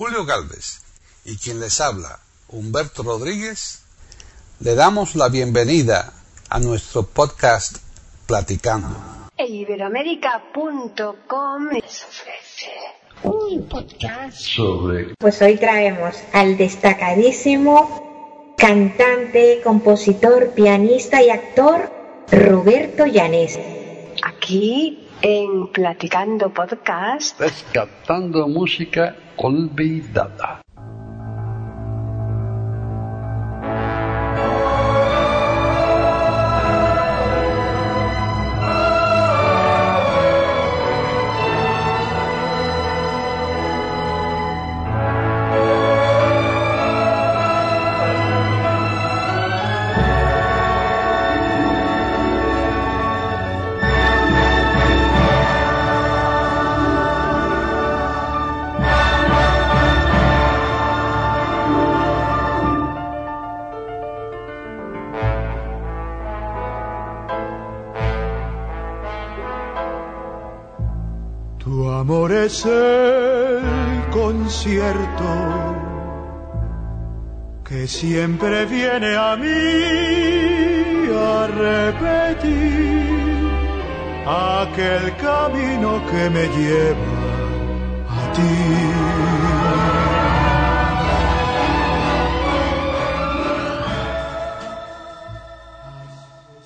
Julio Galvez y quien les habla, Humberto Rodríguez, le damos la bienvenida a nuestro podcast Platicando. Iberoamérica.com les ofrece un podcast sobre Pues hoy traemos al destacadísimo cantante, compositor, pianista y actor Roberto Llanes. aquí en Platicando Podcast. Rescatando música قلبي دادا siempre viene a mí a repetir aquel camino que me lleva a ti.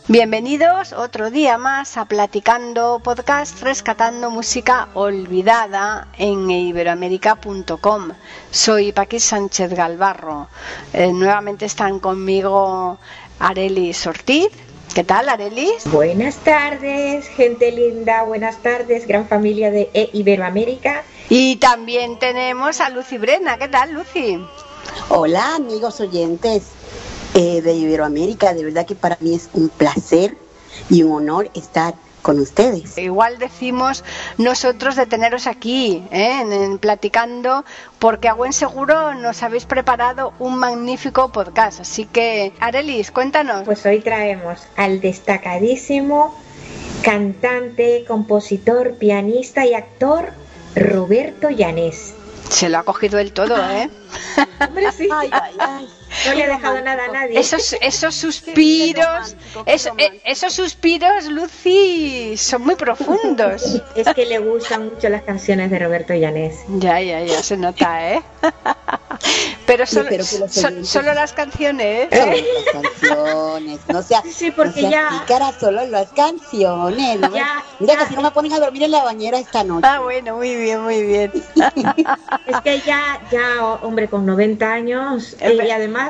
Bienvenidos otro día más a Platicando Podcast, rescatando música olvidada en iberoamérica.com. Soy Paqui Sánchez Galvarro. Eh, nuevamente están conmigo Arelis Ortiz. ¿Qué tal, Arelis? Buenas tardes, gente linda, buenas tardes, gran familia de E Iberoamérica. Y también tenemos a Lucy Brena. ¿Qué tal, Lucy? Hola amigos oyentes eh, de Iberoamérica, de verdad que para mí es un placer y un honor estar con ustedes. Igual decimos nosotros de teneros aquí, ¿eh? en, en platicando, porque a buen seguro nos habéis preparado un magnífico podcast. Así que, Arelis, cuéntanos. Pues hoy traemos al destacadísimo cantante, compositor, pianista y actor Roberto Llanes. Se lo ha cogido el todo, ¿eh? Hombre, sí. Ay, ay, ay. No le ha dejado nada a nadie. Esos, esos suspiros, eso- eh, esos suspiros, Lucy, son muy profundos. Es que le gustan mucho las canciones de Roberto Llanes. Ya, ya, ya se nota, ¿eh? Pero solo, so- solo las canciones, Solo ¿eh? las canciones, no sea, Sí, porque no sea ya- pícara, solo las canciones. ¿no? Ya, Mira ya. que si no me ponen a dormir en la bañera esta noche. Ah, bueno, muy bien, muy bien. Es que ya, ya, hombre, con 90 años Eh, y además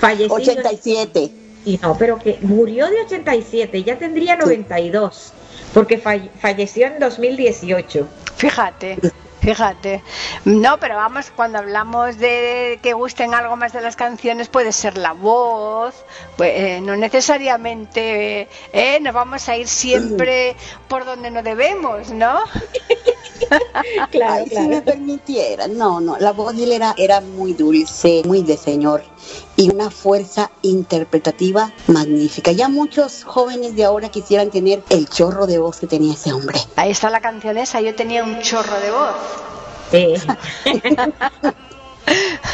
fallecido. 87. Y no, pero que murió de 87, ya tendría 92, porque falle- falleció en 2018. Fíjate, fíjate. No, pero vamos, cuando hablamos de que gusten algo más de las canciones, puede ser la voz, pues, eh, no necesariamente eh, nos vamos a ir siempre por donde no debemos, ¿no? Claro, Ay, si me permitieran. No, no, la voz de él era, era muy dulce, muy de señor y una fuerza interpretativa magnífica. Ya muchos jóvenes de ahora quisieran tener el chorro de voz que tenía ese hombre. Ahí está la canción esa, yo tenía un chorro de voz. Sí.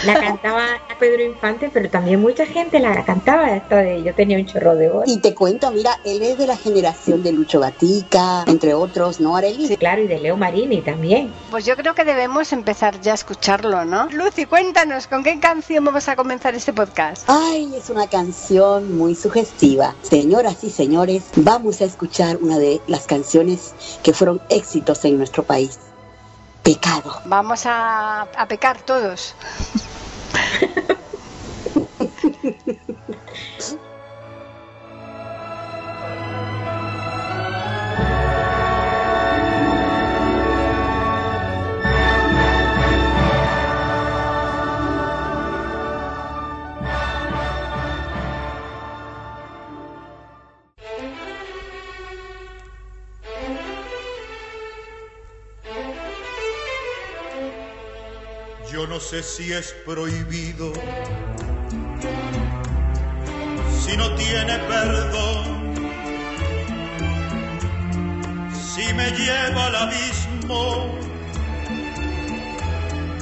la cantaba Pedro Infante, pero también mucha gente la cantaba esta de Yo tenía un chorro de voz. Y te cuento, mira, él es de la generación de Lucho Gatica, entre otros, ¿no, Arely? Sí, claro, y de Leo Marini también. Pues yo creo que debemos empezar ya a escucharlo, ¿no? Lucy, cuéntanos, ¿con qué canción vamos a comenzar este podcast? Ay, es una canción muy sugestiva. Señoras y señores, vamos a escuchar una de las canciones que fueron éxitos en nuestro país. Pecado. Vamos a, a pecar todos. sé si es prohibido, si no tiene perdón, si me lleva al abismo,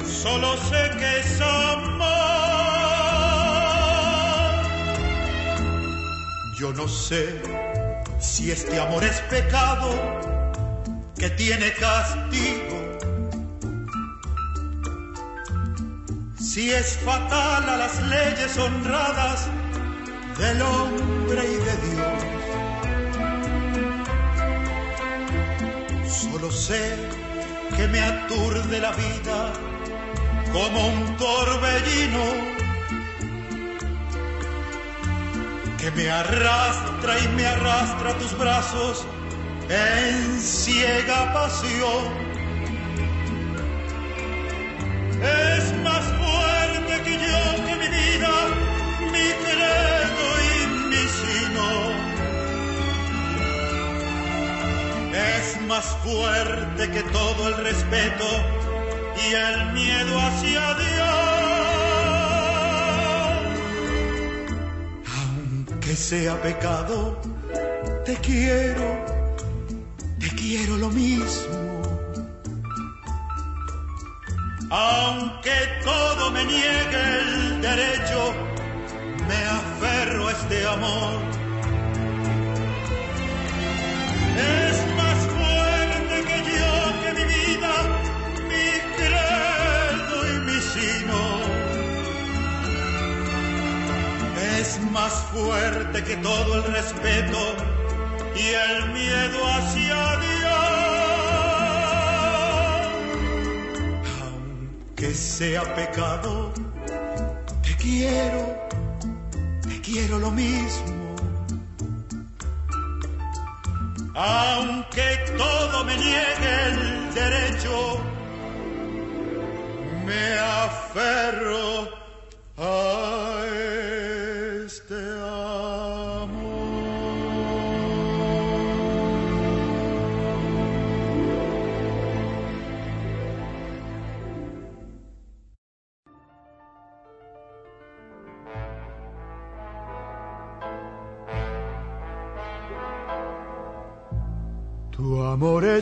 solo sé que es amar. Yo no sé si este amor es pecado que tiene castigo. Si es fatal a las leyes honradas del hombre y de Dios. Solo sé que me aturde la vida como un torbellino que me arrastra y me arrastra a tus brazos en ciega pasión. Más fuerte que todo el respeto y el miedo hacia Dios. Aunque sea pecado, te quiero, te quiero lo mismo. Aunque todo me niegue el derecho, me aferro a este amor. Es más fuerte que todo el respeto y el miedo hacia Dios. Aunque sea pecado, te quiero, te quiero lo mismo. Aunque todo me niegue el derecho, me aferro a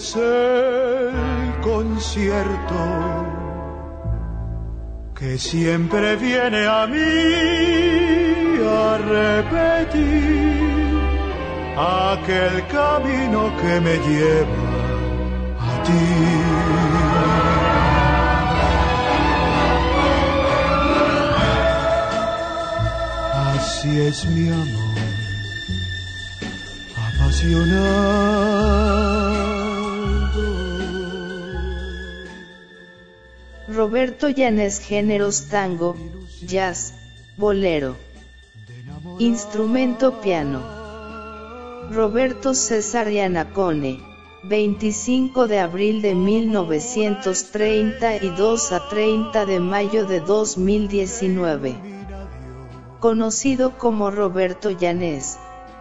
es el concierto que siempre viene a mí a repetir aquel camino que me lleva a ti. Así es mi amor apasionado. Roberto Llanes Géneros Tango, Jazz, Bolero. Instrumento piano. Roberto César Yanacone, 25 de abril de 1932 a 30 de mayo de 2019. Conocido como Roberto Llanes,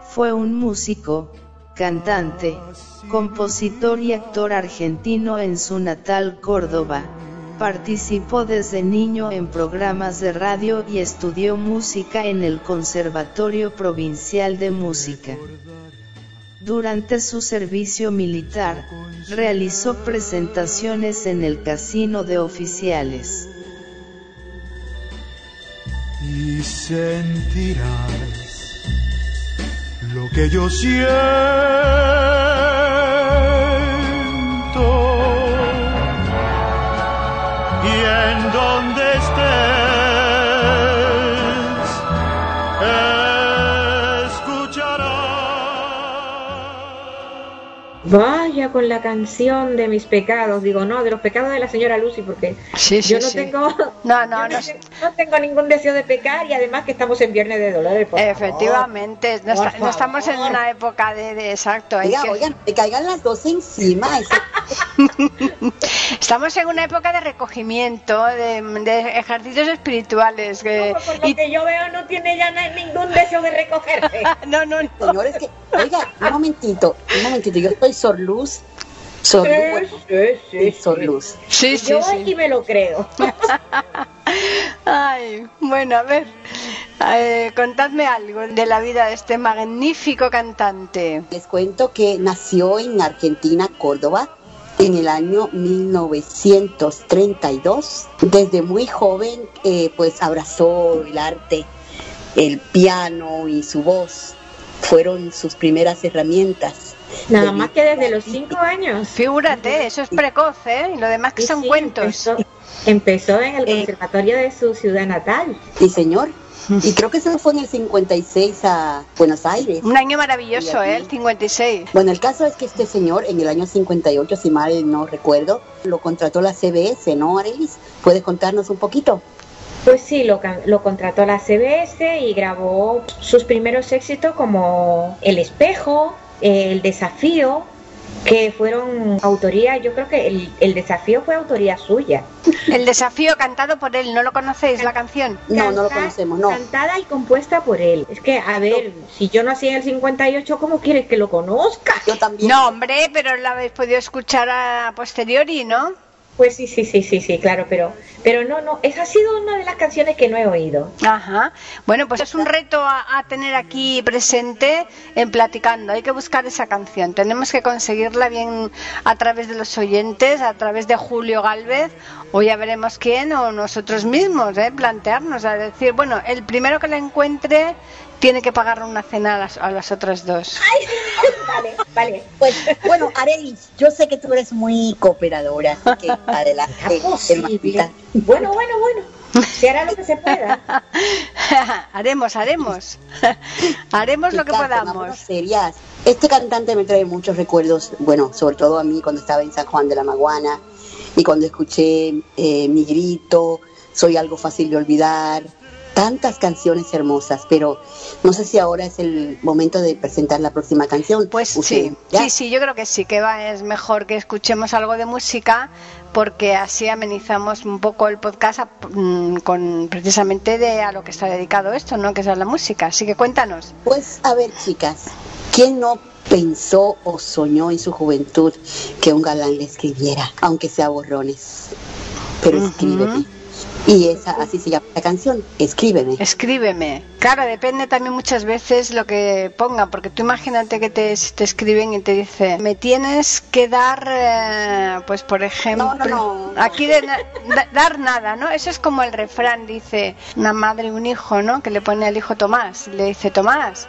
fue un músico, cantante, compositor y actor argentino en su natal Córdoba. Participó desde niño en programas de radio y estudió música en el Conservatorio Provincial de Música. Durante su servicio militar, realizó presentaciones en el Casino de Oficiales. Y sentirás lo que yo siento. En donde estés, escucharás. Con la canción de mis pecados, digo, no, de los pecados de la señora Lucy, porque Sí, sí, yo no sí. tengo No, no, no. tengo, no tengo ningún deseo de pecar y además que estamos en Viernes de Dolores. por favor. Efectivamente, no, Por esta- no estamos en una época de, de- exacto. Oiga, que- oigan, me caigan las dos encima. Estamos en una época de recogimiento, de, de ejercicios espirituales. que- No, por lo y- que yo veo no tiene ya ningún deseo de recogerse. no, no, no. Señores, que, oiga, un momentito, un momentito, yo soy Sor Luz. Sor Luz, bueno, sí, Luz. Sí, sí, yo sí. aquí me lo creo. Ay, bueno, a ver, eh, contadme algo de la vida de este magnífico cantante. Les cuento que nació en Argentina, Córdoba, en el año 1932. Desde muy joven, eh, pues abrazó el arte, el piano y su voz. Fueron sus primeras herramientas. Nada más que desde los cinco años. Figúrate, eso es precoz, ¿eh? Y lo demás que Sí, son sí, cuentos. Empezó, empezó en el Eh. conservatorio de su ciudad natal. Sí, señor. Y creo que se fue en el 56 a Buenos Aires. Un año maravilloso, ¿eh? El 56. Bueno, el caso es que este señor en el año 58, si mal no recuerdo, lo contrató la CBS, ¿no, Arelis? ¿Puedes contarnos un poquito? Pues sí, lo, can- lo contrató la CBS y grabó sus primeros éxitos como El Espejo, El Desafío, que fueron autoría, yo creo que el, el desafío fue autoría suya. El desafío cantado por él, ¿no lo conocéis la canción? No, no lo conocemos, no. Cantada y compuesta por él. Es que, a ver, si yo nací en el 58, ¿cómo quieres que lo conozca? Yo también. No, hombre, pero la habéis podido escuchar a posteriori, ¿no? Pues sí, sí, sí, sí, sí, claro, pero, pero no, no, esa ha sido una de las canciones que no he oído. Ajá. Bueno, pues es un reto a, tener aquí presente en Platicando. Hay que buscar esa canción. Tenemos que conseguirla bien a través de los oyentes, a través de Julio Galvez, o ya veremos quién, o nosotros mismos, ¿eh? plantearnos, a decir, bueno, el primero que la encuentre tiene que pagar una cena a las, a las otras dos. Vale, vale. Pues bueno, Arelis, yo sé que tú eres muy cooperadora, así que adelante. posible. Bueno, bueno, bueno. Se hará lo que se pueda. haremos, haremos. haremos lo que podamos. serias. Este cantante me trae muchos recuerdos, bueno, sobre todo a mí cuando estaba en San Juan de la Maguana y cuando escuché eh, Mi Grito, Soy algo fácil de olvidar, tantas canciones hermosas, pero no sé si ahora es el momento de presentar la próxima canción. Pues sí, ¿ya? sí, sí, yo creo que sí, que va, es mejor que escuchemos algo de música porque así amenizamos un poco el podcast a- mm, con precisamente de a lo que está dedicado esto, ¿no? Que es a la música. Así que cuéntanos. Pues a ver, chicas, ¿quién no pensó o soñó en su juventud que un galán le escribiera, aunque sea borrones? Pero Ujú. escríbeme. Y esa, así se llama la canción, Escríbeme. Escríbeme. Claro, depende también muchas veces lo que ponga, porque tú imagínate que te, te escriben y te dice, me tienes que dar, eh, pues por ejemplo, No, no, no. aquí de na- da- dar nada, ¿no? Eso es como el refrán, dice una madre y un hijo, ¿no? Que le pone al hijo Tomás, le dice Tomás.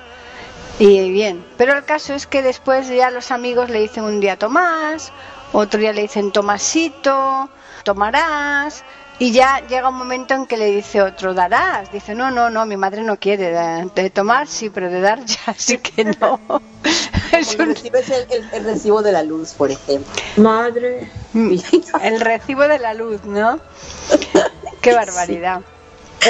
Y bien, pero el caso es que después ya los amigos le dicen un día Tomás, otro día le dicen Tomasito, tomarás, y ya llega un momento en que le dice otro, darás. Dice, no, no, no, mi madre no quiere. De, de tomar sí, pero de dar ya sí que no. es un- recibes el, el- el recibo de la luz, por ejemplo. Madre. el recibo de la luz, ¿no? Qué barbaridad.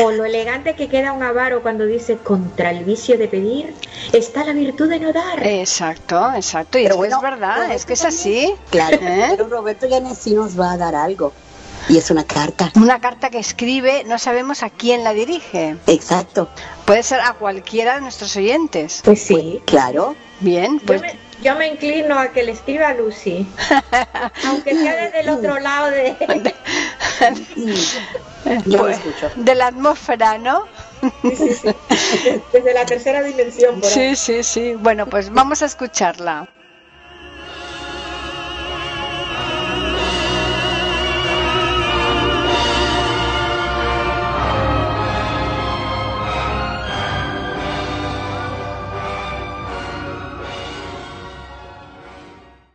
O lo elegante que queda un avaro cuando dice contra el vicio de pedir está la virtud de no dar. Exacto, exacto. Y Pero es que bueno, es verdad, Roberto es que es también- así. Claro, ¿Eh? pero Roberto Llanes sí nos va a dar algo. Y es una carta. Una carta que escribe, no sabemos a quién la dirige. Exacto. Puede ser a cualquiera de nuestros oyentes. Pues sí. Claro. Bien, Yo pues me, yo me inclino a que le escriba a Lucy. Aunque sea desde el otro lado de... Yo lo pues, escucho. de la atmósfera, ¿no? Sí, sí, sí. Desde la tercera dimensión. por ahí. Sí, sí, sí. Bueno, pues vamos a escucharla.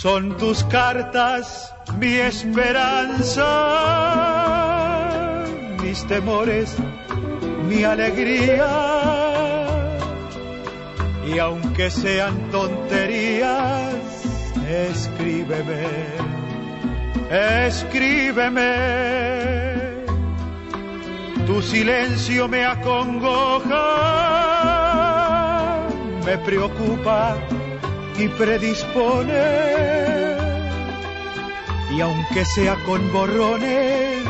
Son tus cartas mi esperanza, mis temores, mi alegría. Y aunque sean tonterías, escríbeme, escríbeme. Tu silencio me acongoja, me preocupa y predispone. Y aunque sea con borrones,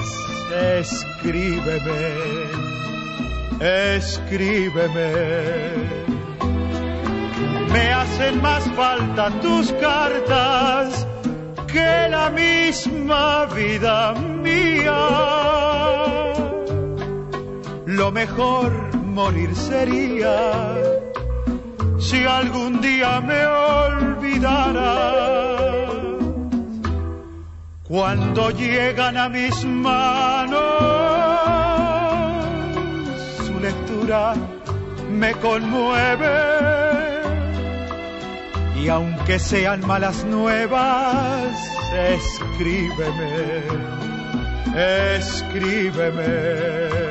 escríbeme, escríbeme. Me hacen más falta tus cartas que la misma vida mía. Lo mejor morir sería si algún día me olvidara. Cuando llegan a mis manos, su lectura me conmueve. Y aunque sean malas nuevas, escríbeme, escríbeme.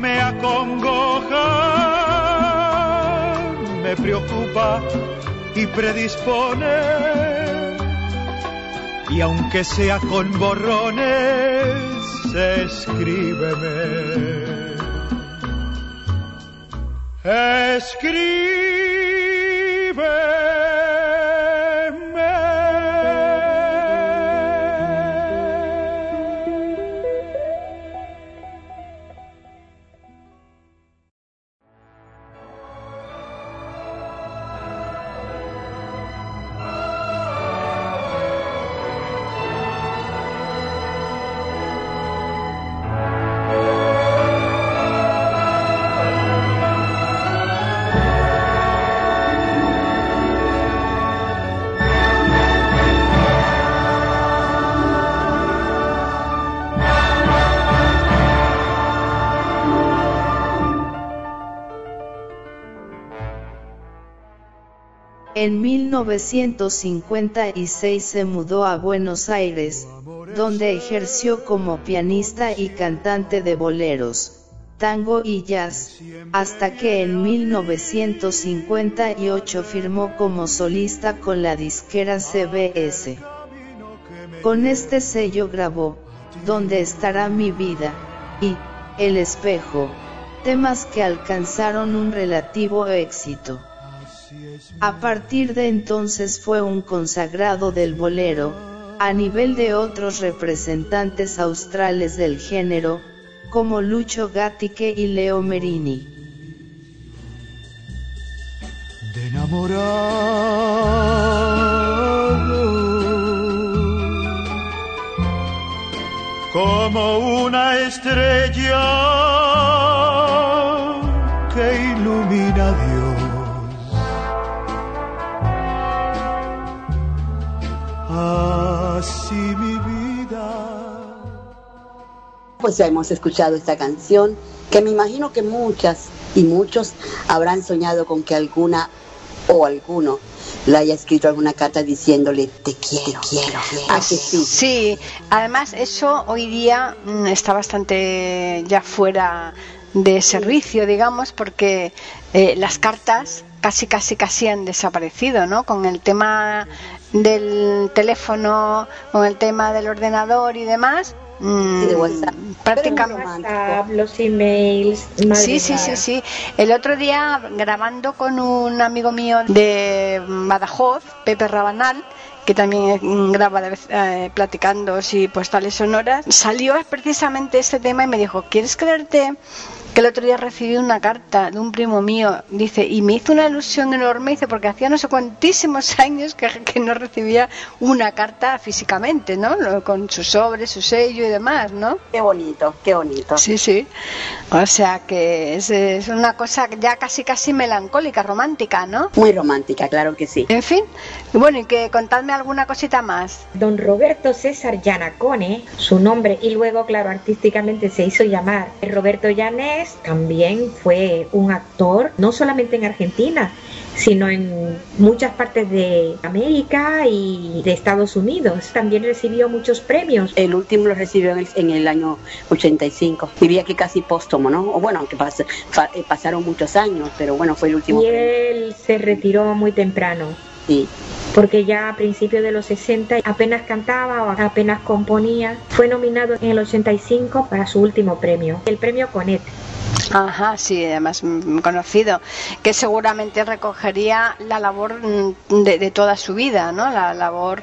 Me acongoja, me preocupa y predispone. Y aunque sea con borrones, escríbeme. Escríbeme. En 1956 se mudó a Buenos Aires, donde ejerció como pianista y cantante de boleros, tango y jazz, hasta que en 1958 firmó como solista con la disquera CBS. Con este sello grabó, ¿Dónde estará mi vida? y El espejo, temas que alcanzaron un relativo éxito. A partir de entonces fue un consagrado del bolero, a nivel de otros representantes australes del género, como Lucho Gatique y Leo Merini. de enamorado como una estrella así mi vida Pues ya hemos escuchado esta canción que me imagino que muchas y muchos habrán soñado con que alguna o alguno le haya escrito alguna carta diciéndole te quiero, quiero, ¿A que sí? Sí, además eso hoy día mm, está bastante ya fuera de servicio, digamos, porque eh, las cartas casi, casi, casi han desaparecido, ¿no? Con el tema del teléfono, con el tema del ordenador y demás. mm, Sí, de WhatsApp. prácticamente. WhatsApp, los emails. Sí, sí, sí, sí. El otro día grabando con un amigo mío de Badajoz, Pepe Rabanal, que también mm, graba de vez, eh, platicando y postales sonoras, salió precisamente este tema y me dijo, ¿quieres creerte que el otro día recibí una carta de un primo mío? Dice, y me hizo una ilusión enorme, dice, porque hacía no sé cuantísimos años que, que no recibía una carta físicamente, ¿no? Lo- Con su sobre, su sello y demás, ¿no? Qué bonito, qué bonito. Sí, sí. O sea que es, es una cosa ya casi casi melancólica, romántica, ¿no? Muy romántica, claro que sí. En fin, bueno, y que contadme alguna cosita más. Don Roberto César Yanacone, su nombre, y luego, claro, artísticamente se hizo llamar Roberto También fue un actor, no solamente en Argentina, sino en muchas partes de América y de Estados Unidos. También recibió muchos premios. El último lo recibió en el, en el año 85. Diría que casi póstumo, ¿no? O bueno, aunque pas- eh, pasaron muchos años, pero bueno, fue el último. Y premio. él se retiró muy temprano. Porque ya a principios de los 60 apenas cantaba o apenas componía. Fue nominado en el 85 para su último premio, el premio Conet. Ajá, sí, además mm, conocido, que seguramente recogería la labor mm, de, de toda su vida, ¿no? La labor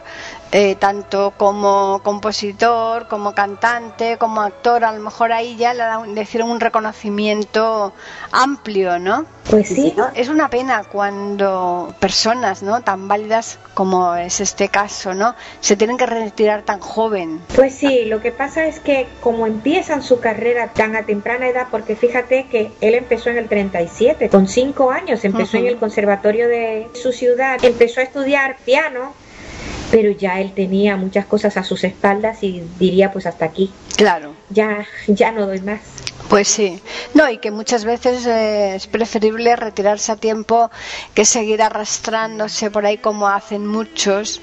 eh, tanto como compositor, como cantante, como actor, a lo mejor ahí ya le, hicieron un reconocimiento amplio, ¿no? Pues Sí. Es una pena cuando personas, ¿no? Tan válidas como es este caso, ¿no? Se tienen que retirar tan joven. pues sí, lo que pasa es que como empiezan su carrera tan a temprana edad, porque fíjate que él empezó en el 37, con 5 años, empezó en el conservatorio de su ciudad, empezó a estudiar piano, pero ya él tenía muchas cosas a sus espaldas y diría pues hasta aquí, Claro. ya, ya no doy más. Pues sí, no, y que muchas veces eh, es preferible retirarse a tiempo que seguir arrastrándose por ahí como hacen muchos,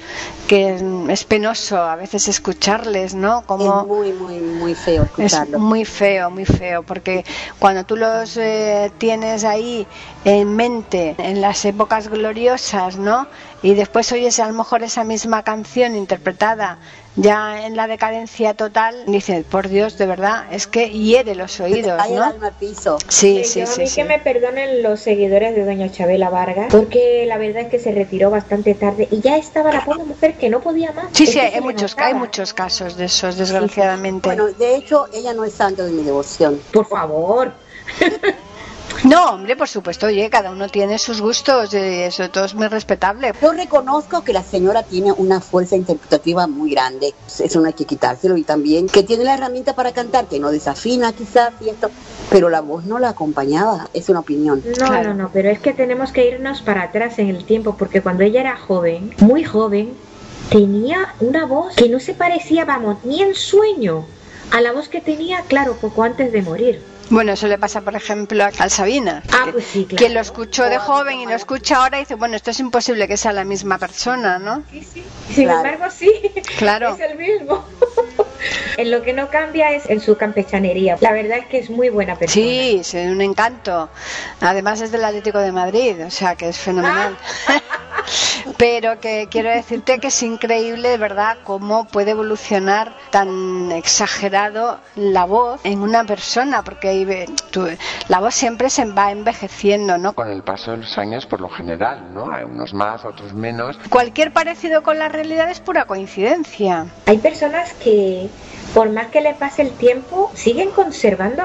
que es penoso a veces escucharles, ¿no? Es Como muy, muy, muy feo es escucharlo. muy feo, muy feo, porque cuando tú los eh, tienes ahí en mente en las épocas gloriosas, ¿no? Y después oyes a lo mejor esa misma canción interpretada ya en la decadencia total, dices, por Dios, de verdad, es que hiere los oídos, el ¿no? alma al piso. Sí, Eh, sí, yo a sí, mí sí. que me perdonen los seguidores de doña Chabela Vargas, porque la verdad es que se retiró bastante tarde y ya estaba la pobre mujer que no podía más. Sí, Es sí, hay muchos, hay casos de esos, desgraciadamente. Bueno, de hecho, ella no es santo de mi devoción. Por favor. No, hombre, por supuesto, oye, cada uno tiene sus gustos, y eso todo es muy respetable. Yo reconozco que la señora tiene una fuerza interpretativa muy grande, eso no hay que quitárselo, y también que tiene la herramienta para cantar, que no desafina quizás y esto, pero la voz no la acompañaba, es una opinión. No, Claro. no, no, pero es que tenemos que irnos para atrás en el tiempo, porque cuando ella era joven, muy joven, tenía una voz que no se parecía, vamos, ni en sueño a la voz que tenía, claro, poco antes de morir. Bueno, eso le pasa, por ejemplo, al Sabina, Ah, que, pues sí, claro. que lo escuchó de joven y lo escucha ahora y dice, bueno, esto es imposible que sea la misma persona, ¿no? Sí, sí. Sin Claro. embargo, sí, Claro. es el mismo. en lo que no cambia es en su campechanería. La verdad es que es muy buena persona. Sí, es un encanto. Además es del Atlético de Madrid, o sea que es fenomenal. Pero que quiero decirte que es increíble, verdad, cómo puede evolucionar tan exagerado la voz en una persona, porque ahí ve- tú- la voz siempre se va envejeciendo, ¿no? Con el paso de los años, por lo general, ¿no? Hay unos más, otros menos. Cualquier parecido con la realidad es pura coincidencia. Hay personas que, por más que le pase el tiempo, siguen conservando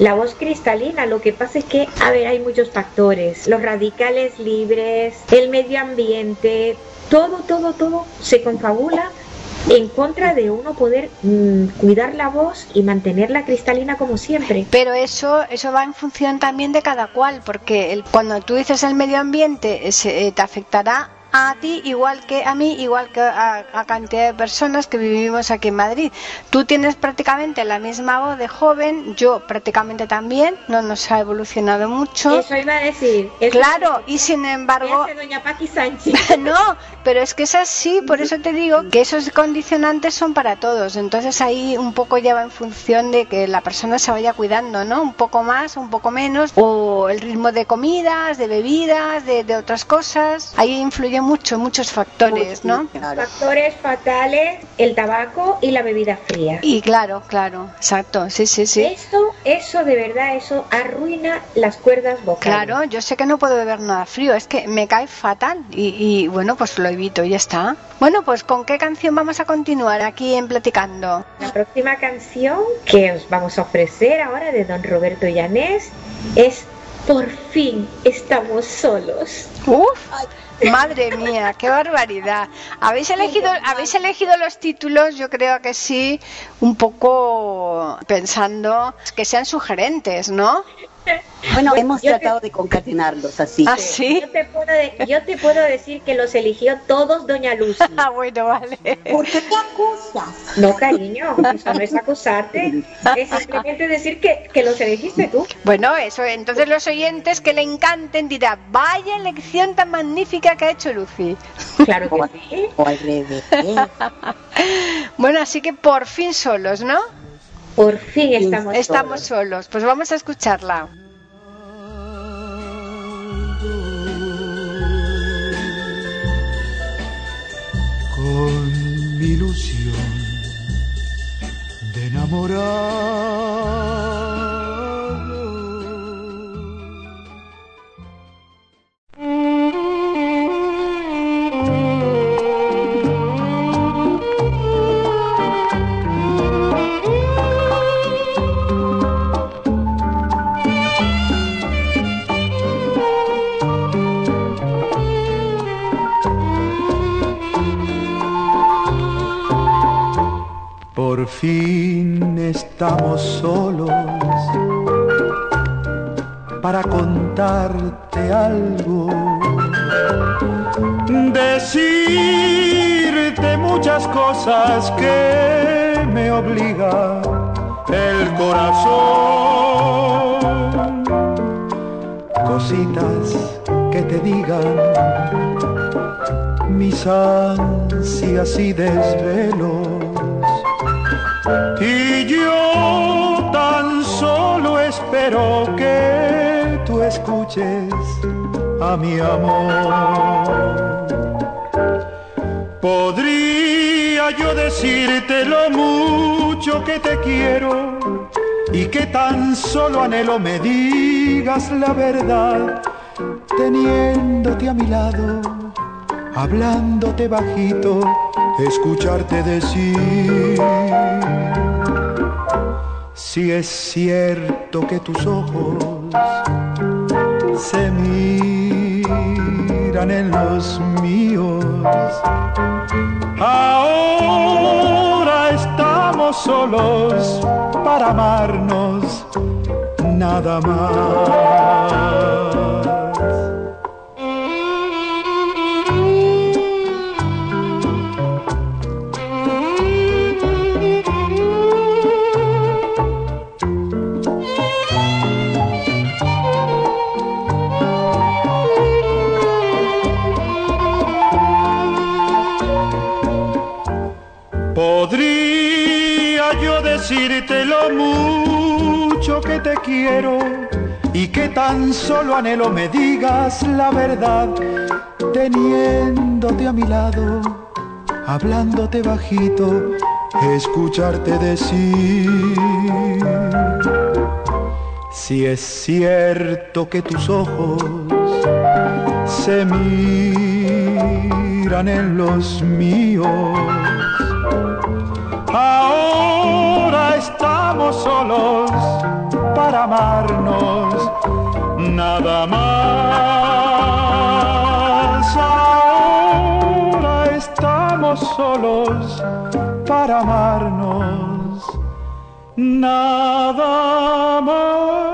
la voz cristalina. Lo que pasa es que, a ver, hay muchos factores. Los radicales libres, el medio ambiente, todo, todo, todo se confabula en contra de uno poder mm, cuidar la voz y mantenerla cristalina como siempre. Pero eso, eso va en función también de cada cual, porque cuando tú dices el medio ambiente, eh, se- eh, te afectará a ti igual que a mí, igual que a, a cantidad de personas que vivimos aquí en Madrid. Tú tienes prácticamente la misma voz de joven, yo prácticamente también, no nos ha evolucionado mucho. Eso iba a decir. eso Claro, y sin embargo, doña Paqui Sánchez. no, pero es que es así, por eso te digo que esos condicionantes son para todos. Entonces ahí un poco ya va en función de que la persona se vaya cuidando, ¿no? Un poco más, un poco menos, o el ritmo de comidas, de bebidas, de, de otras cosas. Ahí influye mucho, muchos factores, ¿no? Claro. Factores fatales, el tabaco y la bebida fría. Y claro, claro, exacto, sí, sí, sí. Eso, eso de verdad, eso arruina las cuerdas vocales. Claro, yo sé que no puedo beber nada frío, es que me cae fatal y, y, bueno, pues lo evito y ya está. Bueno, pues ¿con qué canción vamos a continuar aquí en Platicando? La próxima canción que os vamos a ofrecer ahora de don Roberto Llanés es Por fin estamos solos. Uf, madre mía, qué barbaridad. Habéis elegido, habéis elegido los títulos, yo creo que sí, un poco pensando que sean sugerentes, ¿no? Bueno, hemos yo te- tratado de concatenarlos así. ¿Ah, sí? Yo te, puedo de- yo te puedo decir que los eligió todos Doña Lucy. Ah, bueno, vale. ¿Por qué te acusas? No, cariño, eso no es acusarte. Es simplemente decir que, que los elegiste tú. Bueno, eso, entonces los oyentes que le encanten dirán, vaya elección tan magnífica que ha hecho Lucy. Claro que sí. o al revés. Bueno, así que por fin solos, ¿no? Por fin estamos. Estamos solos. solos. Pues vamos a escucharla. Con mi ilusión de enamorado. Por fin estamos solos para contarte algo. Decirte muchas cosas que me obliga el corazón. Cositas que te digan mis ansias y desvelos. Y yo tan solo espero que tú escuches a mi amor. Podría yo decirte lo mucho que te quiero y que tan solo anhelo me digas la verdad, teniéndote a mi lado, hablándote bajito, escucharte decir. Si es cierto que tus ojos se miran en los míos, ahora estamos solos para amarnos nada más. Quiero y que tan solo anhelo me digas la verdad, teniéndote a mi lado, hablándote bajito, escucharte decir. Si es cierto que tus ojos se miran en los míos, Ahora estamos solos para amarnos nada más. Ahora estamos solos para amarnos nada como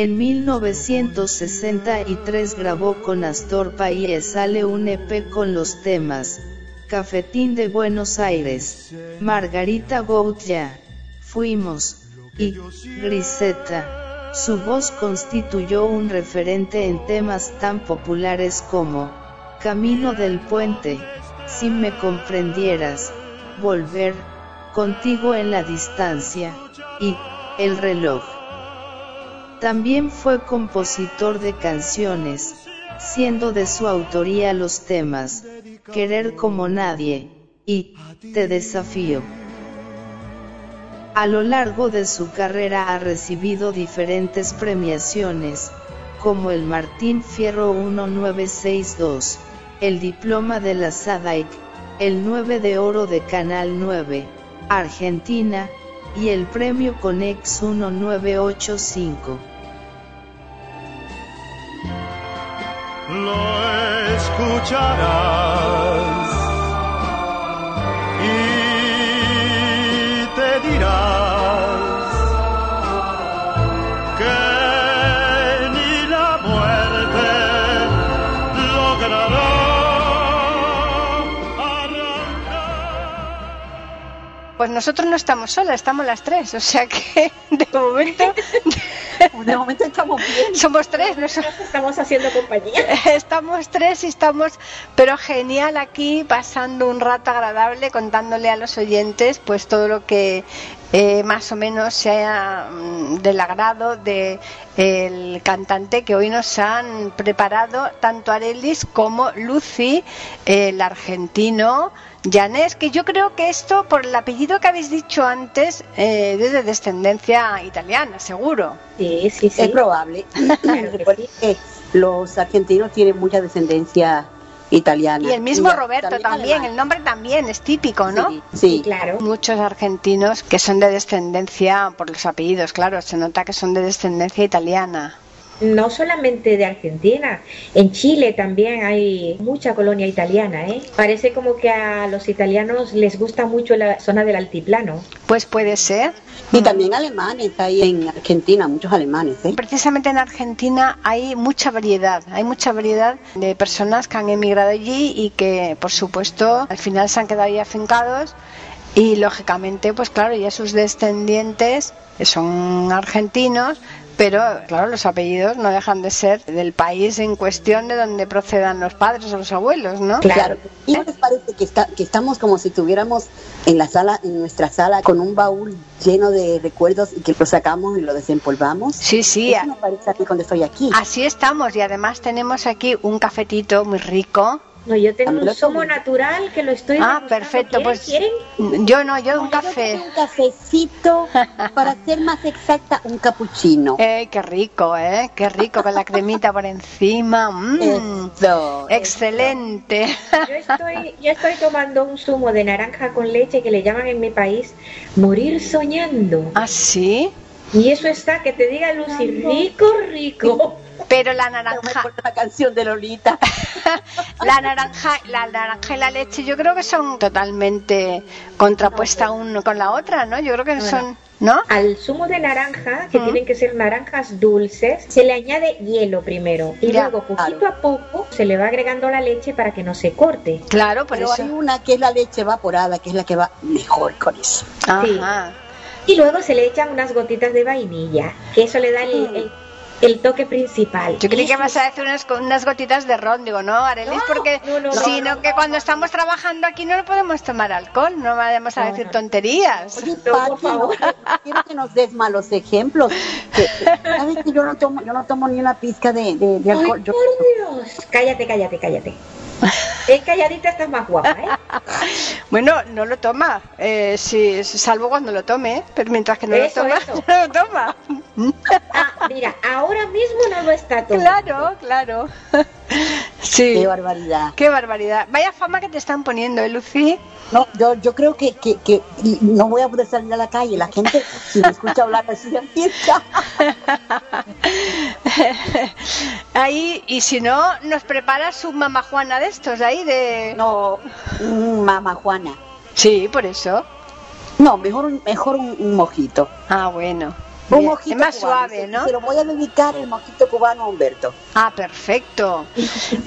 En 1963 grabó con Astor Paye sale un EP con los temas, Cafetín de Buenos Aires, Margarita Goutya, Fuimos, y Griseta. Su voz constituyó un referente en temas tan populares como, Camino del Puente, Si me comprendieras, Volver, Contigo en la distancia, y, El reloj. También fue compositor de canciones, siendo de su autoría los temas Querer como nadie, y Te desafío. A lo largo de su carrera ha recibido diferentes premiaciones, como el Martín Fierro 1962, el diploma de la SADAIC, el 9 de oro de Canal 9, Argentina, y el premio Conex 1985. Lo escucharás. Y te dirás que ni la muerte logrará Pues nosotros no estamos solas, estamos las tres, o sea que de momento De momento estamos bien. somos tres, no Estamos haciendo compañía. estamos tres y estamos, pero genial aquí, pasando un rato agradable, contándole a los oyentes, pues todo lo que eh, más o menos sea mm, del agrado de el cantante que hoy nos han preparado tanto Arelis como Lucy, el argentino. Janés, que yo creo que esto, por el apellido que habéis dicho antes, eh, es de descendencia italiana, seguro. Sí, sí, sí. Es probable. Los argentinos tienen mucha descendencia italiana. Y el mismo Roberto también, el nombre también es típico, ¿no? Sí, sí. Claro. Muchos argentinos que son de descendencia, por los apellidos, claro, se nota que son de descendencia italiana. No solamente de Argentina, en Chile también hay mucha colonia italiana, ¿eh? Parece como que a los italianos les gusta mucho la zona del altiplano. Pues puede ser. Y también alemanes, hay en Argentina muchos alemanes. ¿eh? Precisamente en Argentina hay mucha variedad, hay mucha variedad de personas que han emigrado allí y que, por supuesto, al final se han quedado ahí afincados y, lógicamente, pues claro, ya sus descendientes son argentinos, pero claro, los apellidos no dejan de ser del país en cuestión de donde procedan los padres o los abuelos, ¿no? Claro. ¿Y no les parece que, está, que estamos como si estuviéramos en la sala, en nuestra sala, con un baúl lleno de recuerdos y que lo sacamos y lo desempolvamos? Sí, sí, Eso me parece a mí cuando estoy aquí. así estamos y además tenemos aquí un cafetito muy rico. No, yo tengo un zumo natural que lo estoy Ah, perfecto, ¿Quieren? pues ¿Quieren? yo no, yo un Yo café. Un cafecito, para ser más exacta, un capuchino. Eh, qué rico, ¿eh? Qué rico con la cremita por encima. Mm, Eso, excelente. Yo estoy, yo estoy tomando un zumo de naranja con leche que le llaman en mi país morir soñando. ¿Ah, sí? Y eso está, que te diga Lucy, rico, rico. Pero la naranja, acuerdo la canción de Lolita. la naranja, la naranja y la leche, yo creo que son totalmente contrapuestas una con la otra, ¿no? Yo creo que son, ¿no? Al zumo de naranja, que Mm. tienen que ser naranjas dulces, se le añade hielo primero y Ya, luego poquito claro. a poco se le va agregando la leche para que no se corte. Claro, por Pero eso. hay una que es la leche evaporada, que es la que va mejor con eso. Ajá. Y luego se le echan unas gotitas de vainilla, que eso le da el, el- el toque principal. Yo creí que vas a decir unas, unas gotitas de ron, digo, no, Arelis, No, porque no, no, no, sino no, que no, cuando no. estamos trabajando aquí no podemos tomar alcohol, no vamos a decir tonterías. Oye, No, por Pati, no, favor. quiero que nos des malos ejemplos. Que- ¿Sabes que yo no tomo, yo no tomo ni una pizca de, de- de ¡Ay, alcohol? por Yo- Dios! Cállate, cállate, cállate. Es calladita estás más guapa, ¿eh? Bueno, no lo toma, eh, sí, salvo cuando lo tome, pero mientras que no Eso, lo toma, eso. no lo toma. Ah, mira, ahora mismo no lo está tomando. Claro, claro. Sí. Qué barbaridad. Qué barbaridad. Vaya fama que te están poniendo, ¿eh, Lucy? No, yo, yo creo que, que, que no voy a poder salir a la calle. La gente, si me escucha hablar así, empieza. Ahí, y si no, nos preparas un mamá Juana de estos, ahí de... No, mamá Juana. Sí, por eso. No, mejor, un- mejor un, un mojito. Ah, bueno. Un Bien. mojito Es más cubano. suave, Se- ¿no? Se lo voy a dedicar el mojito cubano a Humberto. Ah, perfecto.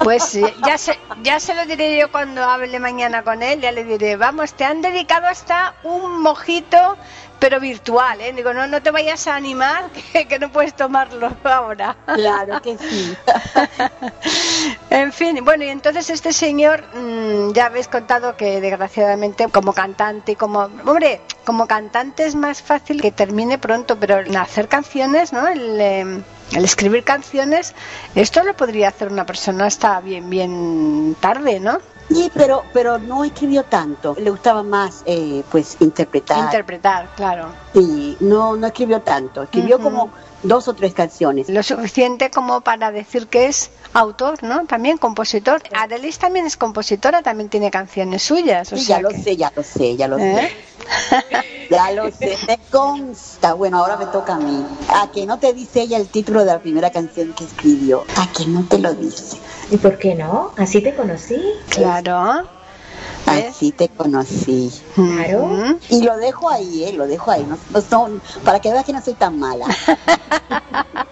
Pues eh, ya se, ya se lo diré yo cuando hable mañana con él, ya le diré, vamos, te han dedicado hasta un mojito, pero virtual, ¿eh? Digo, no, no te vayas a animar, que, que no puedes tomarlo ahora. Claro que sí. En fin, bueno, y entonces este señor, mm, ya habéis contado que desgraciadamente como cantante, como, hombre, como cantante es más fácil que termine pronto, pero el hacer canciones, ¿no? El, eh, el escribir canciones, esto lo podría hacer una persona hasta bien, bien tarde, ¿no? Sí, pero, pero no escribió tanto. Le gustaba más, eh, pues, interpretar. Interpretar, claro. Sí, no, no escribió tanto. Escribió como dos o tres canciones. Lo suficiente como para decir que es autor, ¿no? También compositor. Adelis también es compositora, también tiene canciones suyas. O Sí, sea ya lo sé, ya lo sé, ya lo ¿Eh? sé. Ya lo sé, me consta. Bueno, ahora me toca a mí. A que no te dice ella el título de la primera canción que escribió. A que no te lo dice. ¿Y por qué no? Así te conocí. Claro. Así te conocí. Claro. Y lo dejo ahí, ¿eh? Lo dejo ahí. No, no son- para que veas que no soy tan mala.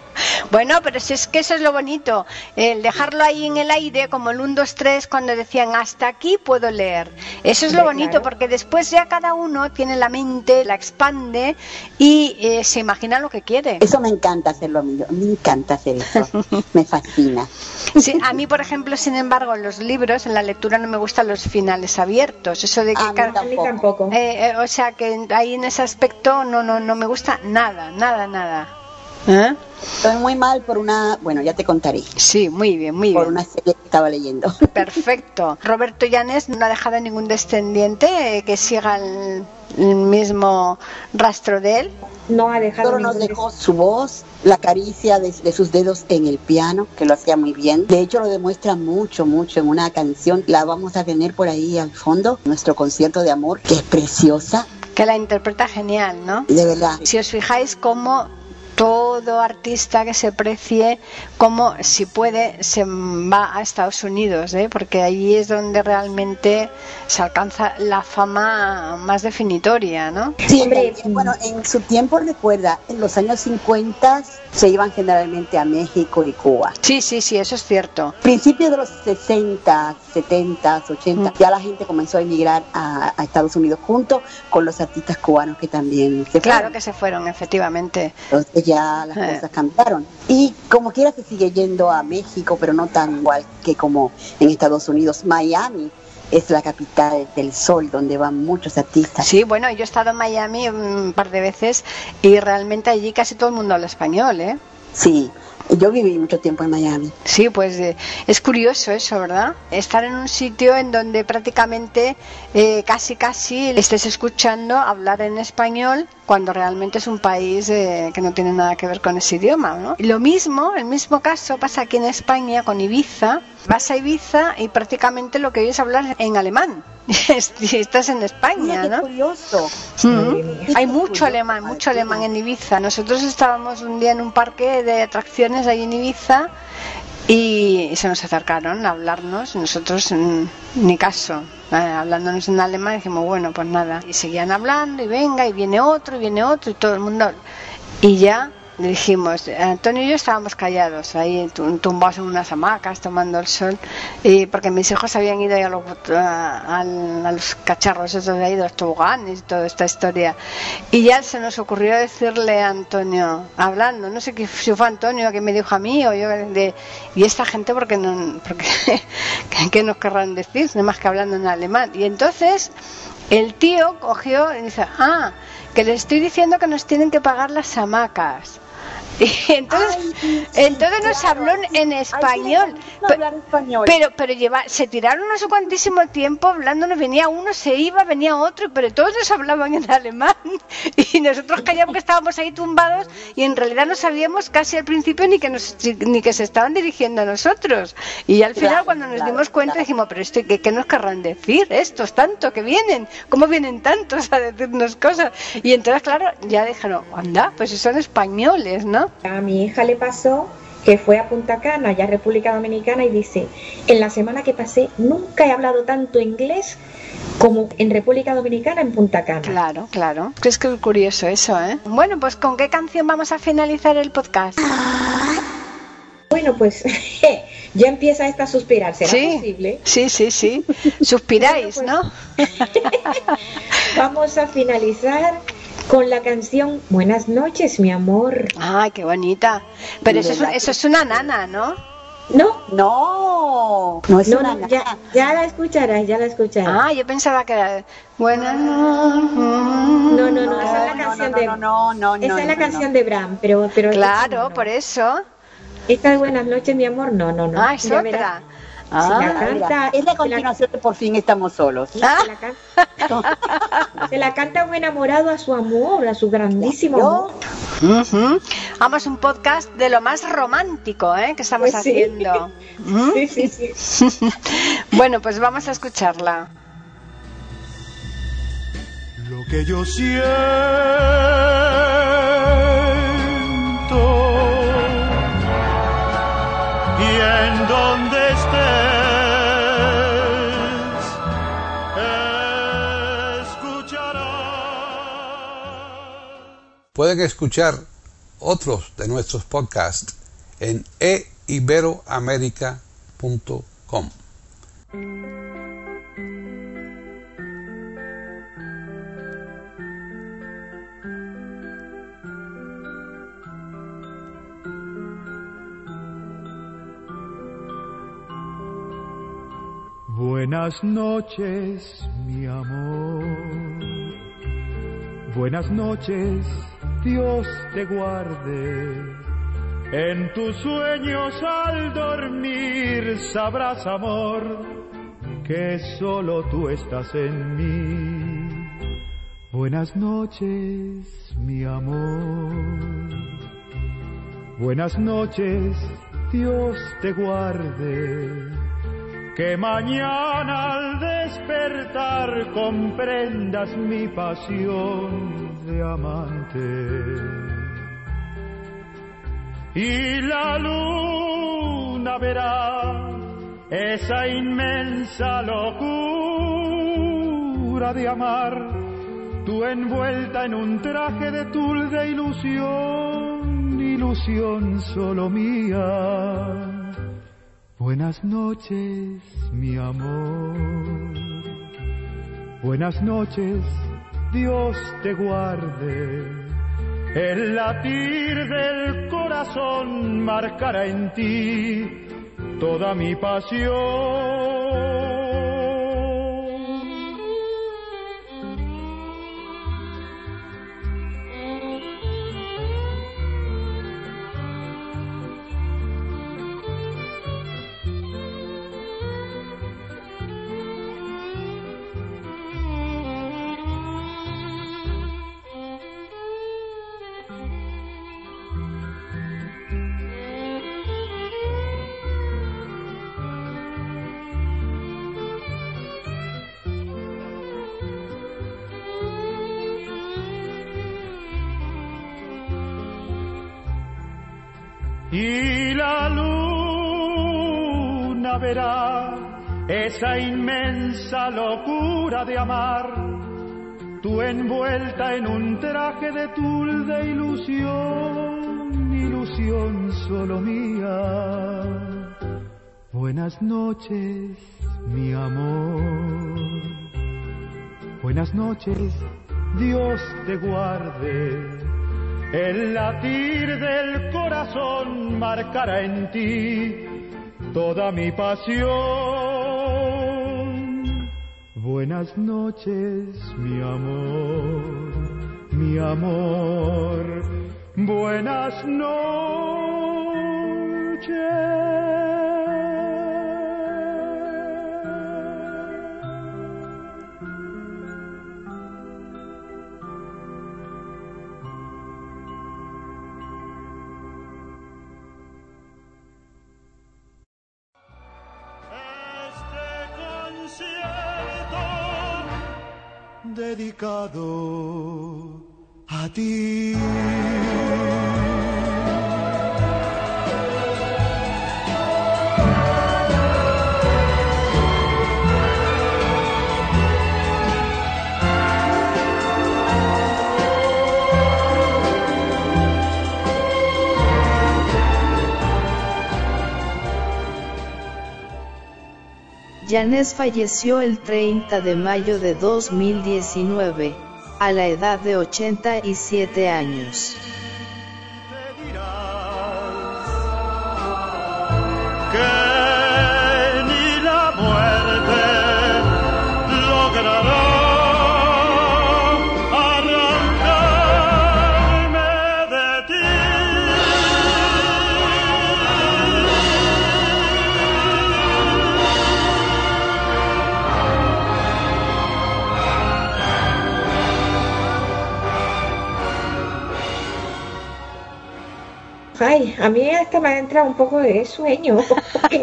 Bueno, pero si es que eso es lo bonito, el dejarlo ahí en el aire, como el 1, 2, 3, cuando decían hasta aquí puedo leer. Eso es lo bonito, porque después ya cada uno tiene la mente, la expande y eh, se imagina lo que quiere. Eso me encanta hacerlo a mí. Me encanta hacer eso. Me fascina. Sí, a mí, por ejemplo, sin embargo, en los libros, en la lectura no me gustan los finales abiertos. Eso de que A mí tampoco. Eh, eh, o sea que ahí en ese aspecto no no no me gusta nada, nada, nada. ¿Eh? Estoy muy mal por una. Bueno, ya te contaré. Sí, muy bien, muy Por bien. una serie que estaba leyendo. Perfecto. Roberto Llanes no ha dejado ningún descendiente eh, que siga el, el mismo rastro de él. No ha dejado Solo nos dejó su voz, la caricia de, de sus dedos en el piano, que lo hacía muy bien. De hecho, lo demuestra mucho, mucho en una canción. La vamos a tener por ahí al fondo, nuestro concierto de amor, que es preciosa, Que la interpreta genial, ¿no? de verdad. Si os fijáis cómo todo artista que se precie, como si puede, se va a Estados Unidos, ¿eh? porque allí es donde realmente se alcanza la fama más definitoria, ¿no? Sí, Hombre, bueno, en su tiempo recuerda, en los años 50 se iban generalmente a México y Cuba. Sí, sí, sí, eso es cierto. Principios de los 60, 70, 80, ya la gente comenzó a emigrar a, a Estados Unidos junto con los artistas cubanos que también se Claro fueron. que se fueron, efectivamente. Entonces ya las Eh. cosas cambiaron. Y como quiera se sigue yendo a México, pero no tan igual que como en Estados Unidos. Miami es la capital del sol, donde van muchos artistas. Sí, bueno, yo he estado en Miami un par de veces y realmente allí casi todo el mundo habla español, ¿eh? Sí, yo viví mucho tiempo en Miami. Sí, pues eh, es curioso eso, ¿verdad? Estar en un sitio en donde prácticamente eh, casi casi estés escuchando hablar en español cuando realmente es un país eh, que no tiene nada que ver con ese idioma, ¿no? Y lo mismo, el mismo caso pasa aquí en España con Ibiza. Vas a Ibiza y prácticamente lo que oyes hablar en alemán. Estás en España, qué ¿no? curioso. Madre mía. Hay Qué mucho curioso, alemán, mucho alemán en Ibiza. Nosotros estábamos un día en un parque de atracciones ahí en Ibiza y se nos acercaron a hablarnos. Nosotros mm, ni caso, eh, hablándonos en alemán, dijimos, bueno, pues nada. Y seguían hablando y venga, y viene otro, y viene otro, y todo el mundo. Y ya dijimos, Antonio y yo estábamos callados, ahí tu- tumbados en unas hamacas, tomando el sol, y porque mis hijos habían ido a los, cacharros esos de ahí, los toboganes y toda esta historia. Y ya se nos ocurrió decirle a Antonio, hablando, no sé si fue Antonio que me dijo a mí o yo, de, y esta gente, porque no, porque, ¿qué nos querrán decir? Nada más que hablando en alemán. Y entonces el tío cogió y dice, ah, que les estoy diciendo que nos tienen que pagar las hamacas. Y entonces, Ay, sí, entonces nos habló en español. les gusta Pe- hablar español. Pero, pero lleva, se tiraron no sé cuantísimo tiempo hablándonos, venía uno, se iba, venía otro, pero todos nos hablaban en alemán. Y nosotros callamos que estábamos ahí tumbados y en realidad no sabíamos casi al principio ni que nos, ni que se estaban dirigiendo a nosotros. Y al final Claro, cuando nos claro, dimos cuenta dijimos, pero esto, ¿qué, ¿qué nos querrán decir estos tanto que vienen? ¿Cómo vienen tantos a decirnos cosas? Y entonces, claro, ya dijeron, anda, pues si son españoles, ¿no? A mi hija le pasó que fue a Punta Cana, ya República Dominicana, y dice, en la semana que pasé nunca he hablado tanto inglés como en República Dominicana en Punta Cana. Claro, claro. Es que es curioso eso, ¿eh? Bueno, pues ¿con qué canción vamos a finalizar el podcast? Bueno, pues ya empieza esta a suspirar, ¿será sí, posible? sí, sí, sí. Suspiráis, Bueno, ¿no? Vamos a finalizar con la canción Buenas noches, mi amor. Ay, qué bonita. Pero eso es, eso es una nana, ¿no? No, No, no es no, una no, ya, ya la escucharás, ya la escucharás. Ah, yo pensaba que era... Buenas noches. No, no, no, esa es la canción de no, no, no, Esa es la canción de Bram, pero pero Claro, por eso. Esta de Buenas noches, mi amor, no, no, no. Ah, es verás. Ah, la canta- mira, es la continuación de Por fin estamos solos. Se la, can- se la canta un enamorado a su amor, a su grandísimo amor. Vamos, un podcast de lo más romántico ¿eh? que estamos Pues sí. haciendo. ¿Mm? Sí, sí, sí. Bueno, pues vamos a escucharla. Lo que yo siento y en donde. Pueden escuchar otros de nuestros podcasts en eiberoamerica.com. Buenas noches, mi amor. Buenas noches, Dios te guarde. En tus sueños al dormir sabrás, amor, que solo tú estás en mí. Buenas noches, mi amor. Buenas noches, Dios te guarde. Que mañana al despertar comprendas mi pasión de amante. Y la luna verá esa inmensa locura de amar, tú envuelta en un traje de tul de ilusión, ilusión solo mía. Buenas noches, mi amor. Buenas noches, Dios te guarde. El latir del corazón marcará en ti toda mi pasión. Y la luna verá esa inmensa locura de amar, tú envuelta en un traje de tul de ilusión, ilusión solo mía. Buenas noches, mi amor. Buenas noches, Dios te guarde. El latir del corazón marcará en ti toda mi pasión. Buenas noches, mi amor, mi amor. Buenas noches. Dedicado Yanes falleció el 30 de mayo de 2019, a la edad de 87 años. Ay, a mí hasta me ha entrado un poco de sueño. que,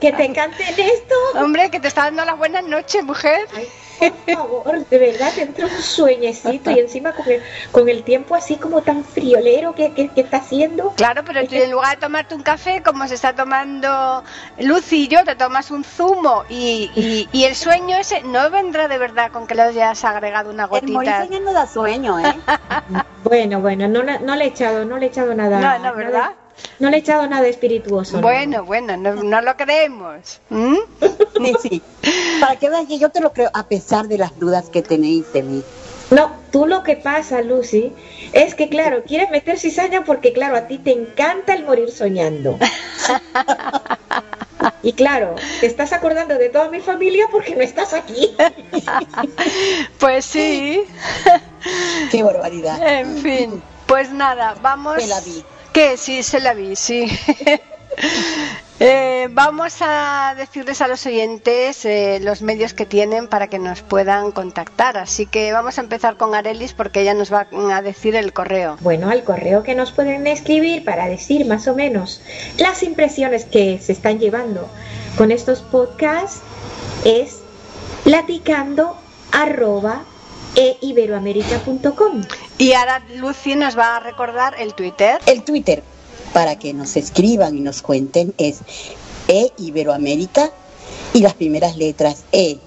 que te encante esto. Hombre, que te está dando las buenas noches, mujer. Ay, por favor, de verdad, te entra un sueñecito y encima con el, con el tiempo así como tan friolero que, que, que está haciendo. Claro, pero tú en lugar de tomarte un café, como se está tomando Lucy y yo, te tomas un zumo y, y, y el sueño ese no vendrá de verdad con que le hayas agregado una El gotita. soñando da sueño, ¿eh? Bueno, bueno, no, le- no le he echado, no le he echado nada. No, no, ¿verdad? nada- no le he echado nada espirituoso. no. Bueno, bueno, no, no lo creemos. ¿Mm? Sí, sí. Para que veas que yo te lo creo, a pesar de las dudas que tenéis de mí. No, tú lo que pasa, Lucy, es que, claro, quieres meter cizaña porque, claro, a ti te encanta el morir soñando. Y claro, te estás acordando de toda mi familia porque no estás aquí. Pues sí. Qué barbaridad. En fin, pues nada, vamos. Se la vi. Que sí, se la vi, sí. Eh, vamos a decirles a los oyentes eh, los medios que tienen para que nos puedan contactar. Así que vamos a empezar con Arelis porque ella nos va a decir el correo. Bueno, al correo que nos pueden escribir para decir más o menos las impresiones que se están llevando con estos podcasts es platicando arroba e iberoamerica.com. Y ahora Lucy nos va a recordar el Twitter. El Twitter, para que nos escriban y nos cuenten, es E Iberoamérica y las primeras letras E,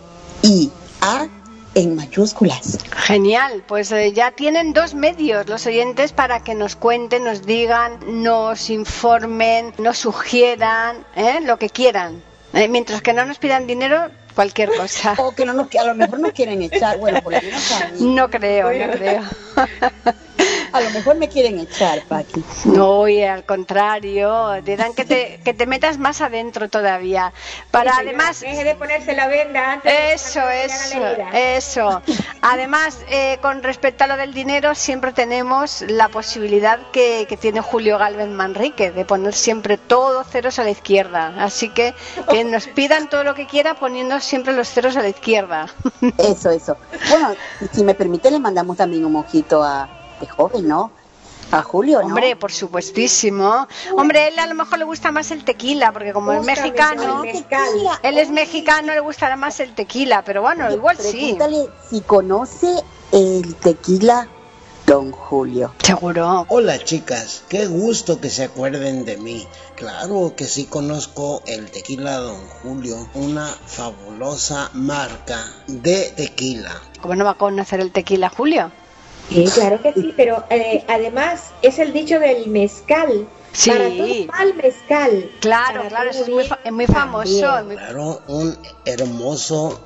I, A en mayúsculas. Genial, pues eh, ya tienen dos medios los oyentes para que nos cuenten, nos digan, nos informen, nos sugieran, ¿eh? lo que quieran. Eh, mientras que no nos pidan dinero, cualquier cosa. O que no nos, a lo mejor nos quieren echar, bueno, por lo menos a mí. No creo, no creo. A lo mejor me quieren echar, Paqui. No, oye, al contrario, dirán que te, que te metas más adentro todavía. Para Sí, además, Deje de ponerse la venda antes de Eso, que hagan eso, eso. Además, eh, con respecto a lo del dinero, siempre tenemos la posibilidad que, que tiene Julio Galvez Manrique de poner siempre todos ceros a la izquierda. Así que que nos pidan todo lo que quiera poniendo siempre los ceros a la izquierda. Eso, eso. Bueno, si me permite, le mandamos también un mojito a de joven, ¿no? A Julio, ¿no? Hombre, por supuestísimo. Hombre, él a lo mejor le gusta más el tequila, porque como es mexicano, él es mexicano, le gustará más el tequila, pero bueno, igual sí. Pregúntale si conoce el tequila Don Julio. Seguro. Hola chicas, qué gusto que se acuerden de mí. Claro que sí conozco el tequila Don Julio, una fabulosa marca de tequila. ¿Cómo no va a conocer el tequila, Julio? Sí, claro que sí, pero eh, además es el dicho del mezcal. Sí. Para todo mal mezcal. Claro, Para claro, eso es muy, fa- es muy famoso. Claro, un hermoso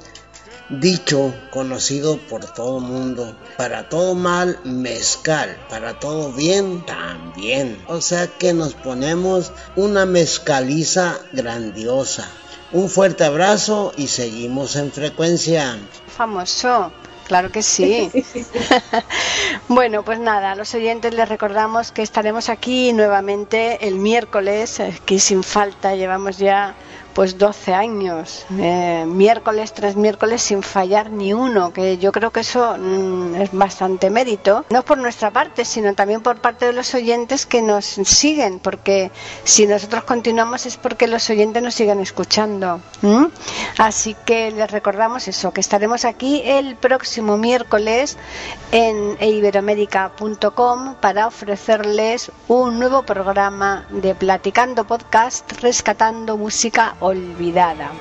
dicho conocido por todo mundo. Para todo mal, mezcal. Para todo bien, también. O sea que nos ponemos una mezcaliza grandiosa. Un fuerte abrazo y seguimos en frecuencia. famoso. Claro que sí. bueno, pues nada, a los oyentes les recordamos que estaremos aquí nuevamente el miércoles, eh, que sin falta llevamos ya pues 12 años, eh, miércoles tras miércoles sin fallar ni uno, que yo creo que eso mm, es bastante mérito, no por nuestra parte, sino también por parte de los oyentes que nos siguen, porque si nosotros continuamos es porque los oyentes nos siguen escuchando. Así que les recordamos eso, que estaremos aquí el próximo miércoles en iberoamérica.com para ofrecerles un nuevo programa de Platicando Podcast Rescatando Música Olvidada.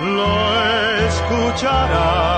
lo escucharás